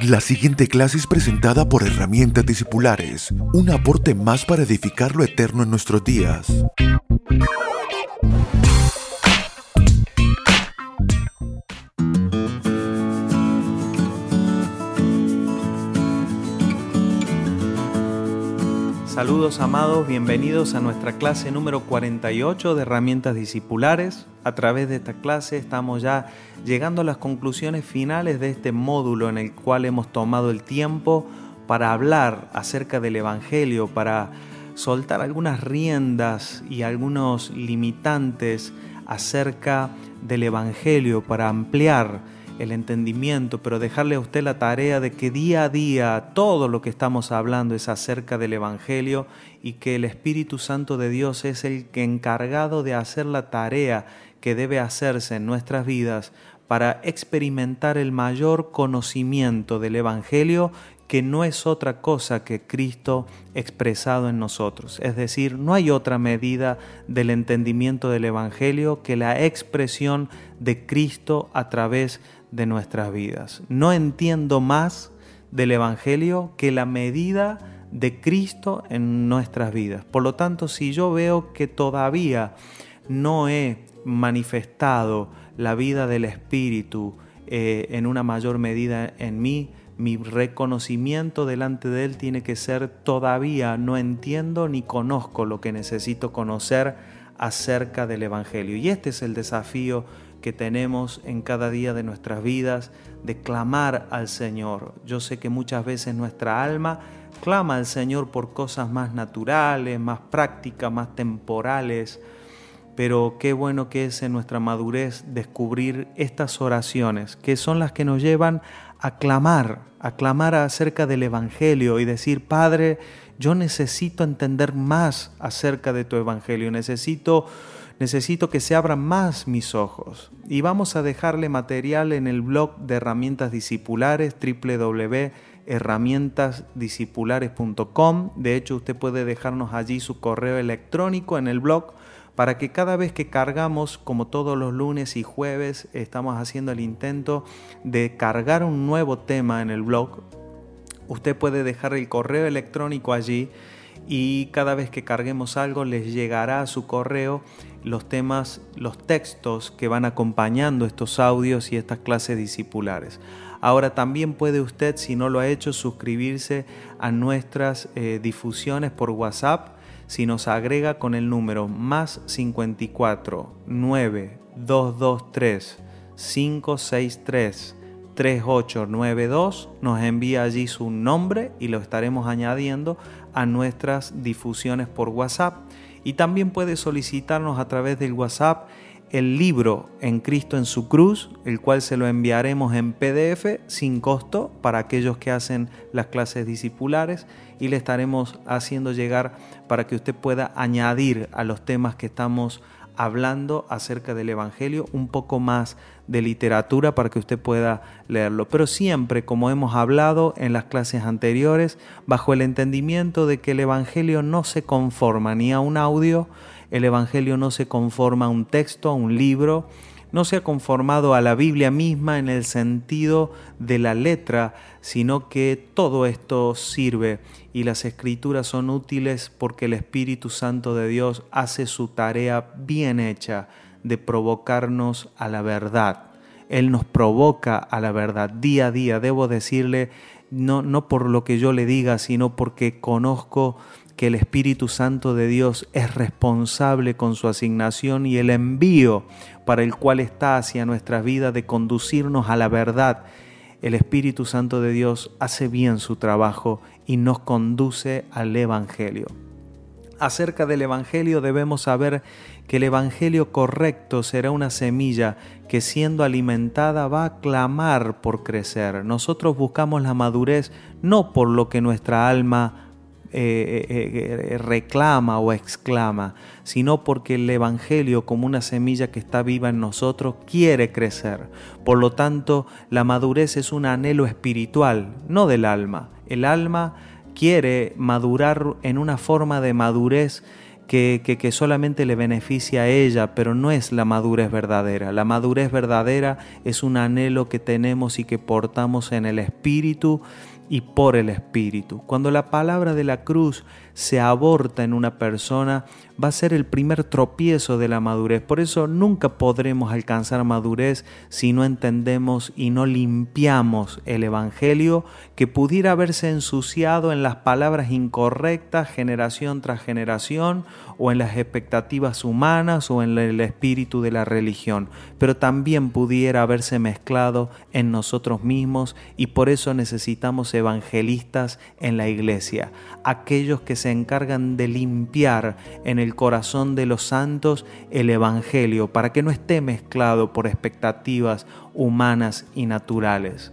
La siguiente clase es presentada por Herramientas Discipulares, un aporte más para edificar lo eterno en nuestros días. Saludos amados, bienvenidos a nuestra clase número 48 de herramientas discipulares. A través de esta clase estamos ya llegando a las conclusiones finales de este módulo en el cual hemos tomado el tiempo para hablar acerca del Evangelio, para soltar algunas riendas y algunos limitantes acerca del Evangelio, para ampliar el entendimiento, pero dejarle a usted la tarea de que día a día todo lo que estamos hablando es acerca del Evangelio y que el Espíritu Santo de Dios es el encargado de hacer la tarea que debe hacerse en nuestras vidas para experimentar el mayor conocimiento del Evangelio que no es otra cosa que Cristo expresado en nosotros. Es decir, no hay otra medida del entendimiento del Evangelio que la expresión de Cristo a través de nuestras vidas. No entiendo más del Evangelio que la medida de Cristo en nuestras vidas. Por lo tanto, si yo veo que todavía no he manifestado la vida del Espíritu eh, en una mayor medida en mí, mi reconocimiento delante de Él tiene que ser todavía no entiendo ni conozco lo que necesito conocer acerca del Evangelio. Y este es el desafío que tenemos en cada día de nuestras vidas de clamar al Señor. Yo sé que muchas veces nuestra alma clama al Señor por cosas más naturales, más prácticas, más temporales, pero qué bueno que es en nuestra madurez descubrir estas oraciones, que son las que nos llevan a clamar, a clamar acerca del Evangelio y decir, Padre, yo necesito entender más acerca de tu Evangelio, necesito necesito que se abran más mis ojos. Y vamos a dejarle material en el blog de herramientas discipulares www.herramientasdiscipulares.com. De hecho, usted puede dejarnos allí su correo electrónico en el blog para que cada vez que cargamos, como todos los lunes y jueves, estamos haciendo el intento de cargar un nuevo tema en el blog, usted puede dejar el correo electrónico allí y cada vez que carguemos algo les llegará a su correo los temas, los textos que van acompañando estos audios y estas clases discipulares. Ahora también puede usted, si no lo ha hecho, suscribirse a nuestras eh, difusiones por WhatsApp si nos agrega con el número más 54 9 223 563 3892 nos envía allí su nombre y lo estaremos añadiendo a nuestras difusiones por WhatsApp. Y también puede solicitarnos a través del WhatsApp el libro En Cristo en su cruz, el cual se lo enviaremos en PDF sin costo para aquellos que hacen las clases discipulares. Y le estaremos haciendo llegar para que usted pueda añadir a los temas que estamos hablando acerca del Evangelio, un poco más de literatura para que usted pueda leerlo. Pero siempre, como hemos hablado en las clases anteriores, bajo el entendimiento de que el Evangelio no se conforma ni a un audio, el Evangelio no se conforma a un texto, a un libro, no se ha conformado a la Biblia misma en el sentido de la letra, sino que todo esto sirve y las escrituras son útiles porque el Espíritu Santo de Dios hace su tarea bien hecha de provocarnos a la verdad. Él nos provoca a la verdad día a día, debo decirle, no, no por lo que yo le diga, sino porque conozco que el Espíritu Santo de Dios es responsable con su asignación y el envío para el cual está hacia nuestra vida de conducirnos a la verdad. El Espíritu Santo de Dios hace bien su trabajo y nos conduce al Evangelio. Acerca del Evangelio debemos saber que el Evangelio correcto será una semilla que siendo alimentada va a clamar por crecer. Nosotros buscamos la madurez no por lo que nuestra alma eh, eh, eh, reclama o exclama, sino porque el Evangelio como una semilla que está viva en nosotros quiere crecer. Por lo tanto, la madurez es un anhelo espiritual, no del alma. El alma quiere madurar en una forma de madurez que, que, que, solamente le beneficia a ella, pero no es la madurez verdadera. La madurez verdadera es un anhelo que tenemos y que portamos en el espíritu y por el Espíritu. Cuando la palabra de la cruz se aborta en una persona, va a ser el primer tropiezo de la madurez. Por eso nunca podremos alcanzar madurez si no entendemos y no limpiamos el Evangelio que pudiera haberse ensuciado en las palabras incorrectas generación tras generación o en las expectativas humanas o en el espíritu de la religión, pero también pudiera haberse mezclado en nosotros mismos y por eso necesitamos evangelistas en la iglesia, aquellos que se encargan de limpiar en el corazón de los santos el Evangelio para que no esté mezclado por expectativas humanas y naturales.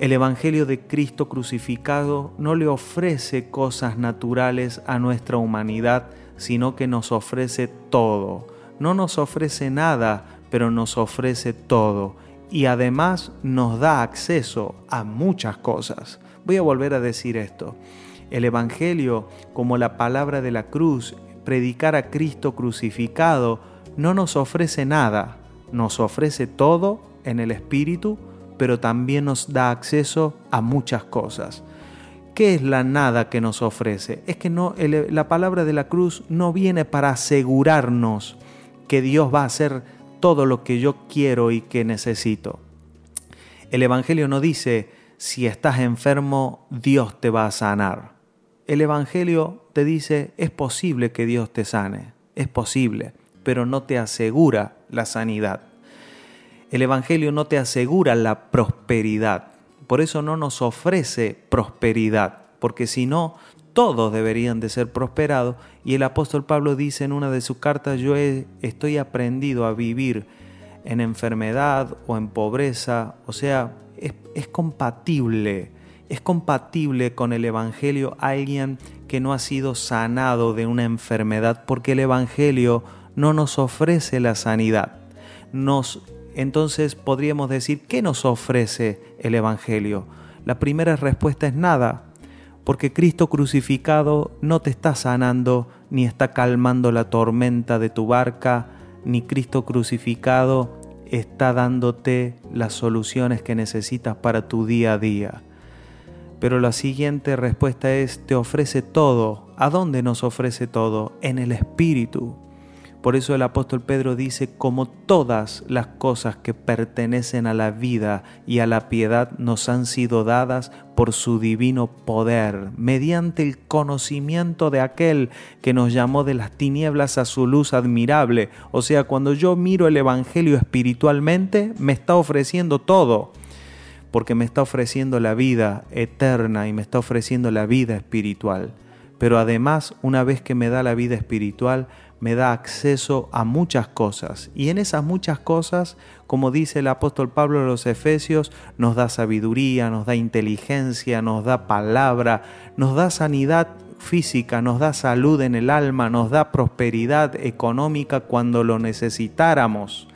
El Evangelio de Cristo crucificado no le ofrece cosas naturales a nuestra humanidad, sino que nos ofrece todo. No nos ofrece nada, pero nos ofrece todo y además nos da acceso a muchas cosas. Voy a volver a decir esto. El Evangelio, como la palabra de la cruz, predicar a Cristo crucificado, no nos ofrece nada, nos ofrece todo en el Espíritu, pero también nos da acceso a muchas cosas. ¿Qué es la nada que nos ofrece? Es que la palabra de la cruz no viene para asegurarnos que Dios va a hacer todo lo que yo quiero y que necesito. El Evangelio no dice, si estás enfermo, Dios te va a sanar. El Evangelio te dice, es posible que Dios te sane, es posible, pero no te asegura la sanidad. El Evangelio no te asegura la prosperidad, por eso no nos ofrece prosperidad, porque si no, todos deberían de ser prosperados. Y el apóstol Pablo dice en una de sus cartas, yo estoy aprendido a vivir en enfermedad o en pobreza. O sea, es, es compatible, es compatible con el Evangelio alguien que no ha sido sanado de una enfermedad, porque el Evangelio no nos ofrece la sanidad. Nos, entonces podríamos decir, ¿qué nos ofrece el Evangelio? La primera respuesta es nada, porque Cristo crucificado no te está sanando ni está calmando la tormenta de tu barca, ni Cristo crucificado está dándote las soluciones que necesitas para tu día a día. Pero la siguiente respuesta es, te ofrece todo. ¿A dónde nos ofrece todo? En el Espíritu. Por eso el apóstol Pedro dice, como todas las cosas que pertenecen a la vida y a la piedad nos han sido dadas por su divino poder, mediante el conocimiento de aquel que nos llamó de las tinieblas a su luz admirable. O sea, cuando yo miro el Evangelio espiritualmente, me está ofreciendo todo, porque me está ofreciendo la vida eterna y me está ofreciendo la vida espiritual. Pero además, una vez que me da la vida espiritual, me da acceso a muchas cosas. Y en esas muchas cosas, como dice el apóstol Pablo a los Efesios, nos da sabiduría, nos da inteligencia, nos da palabra, nos da sanidad física, nos da salud en el alma, nos da prosperidad económica cuando lo necesitáramos.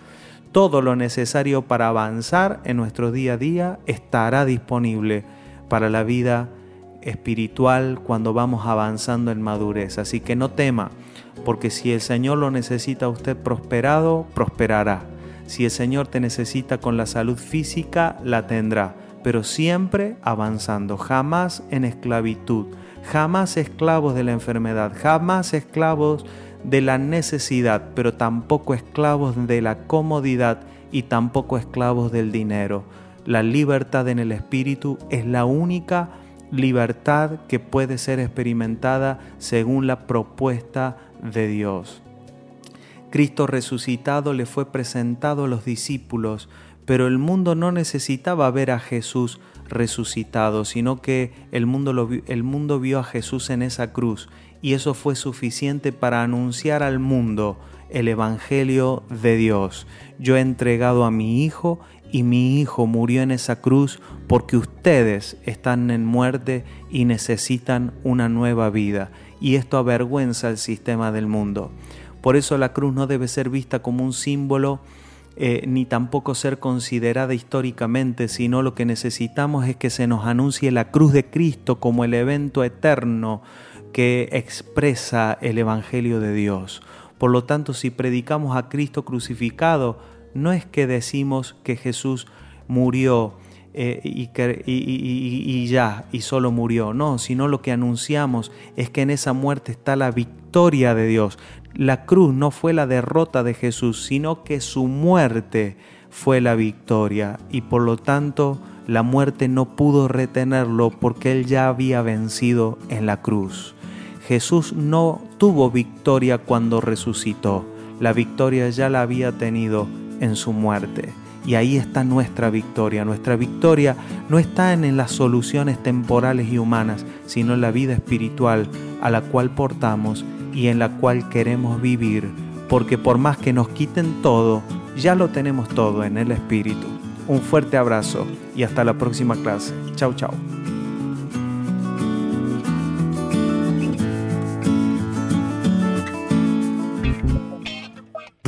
Todo lo necesario para avanzar en nuestro día a día estará disponible para la vida espiritual cuando vamos avanzando en madurez. Así que no tema porque si el Señor lo necesita a usted prosperado, prosperará. Si el Señor te necesita con la salud física, la tendrá, pero siempre avanzando, jamás en esclavitud, jamás esclavos de la enfermedad, jamás esclavos de la necesidad, pero tampoco esclavos de la comodidad y tampoco esclavos del dinero. La libertad en el Espíritu es la única libertad que puede ser experimentada según la propuesta de Dios. Cristo resucitado le fue presentado a los discípulos, pero el mundo no necesitaba ver a Jesús resucitado, sino que el mundo, el mundo vio a Jesús en esa cruz y eso fue suficiente para anunciar al mundo el Evangelio de Dios. Yo he entregado a mi Hijo y mi Hijo murió en esa cruz porque ustedes están en muerte y necesitan una nueva vida y esto avergüenza el sistema del mundo. Por eso la cruz no debe ser vista como un símbolo eh, ni tampoco ser considerada históricamente, sino lo que necesitamos es que se nos anuncie la cruz de Cristo como el evento eterno, que expresa el Evangelio de Dios. Por lo tanto, si predicamos a Cristo crucificado, no es que decimos que Jesús murió eh, y, y, ya, y solo murió, no, sino lo que anunciamos es que en esa muerte está la victoria de Dios. La cruz no fue la derrota de Jesús, sino que su muerte fue la victoria y por lo tanto la muerte no pudo retenerlo porque él ya había vencido en la cruz. Jesús no tuvo victoria cuando resucitó, la victoria ya la había tenido en su muerte. Y ahí está nuestra victoria. Nuestra victoria no está en las soluciones temporales y humanas, sino en la vida espiritual a la cual portamos y en la cual queremos vivir. Porque por más que nos quiten todo, ya lo tenemos todo en el Espíritu. Un fuerte abrazo y hasta la próxima clase. Chau, chau.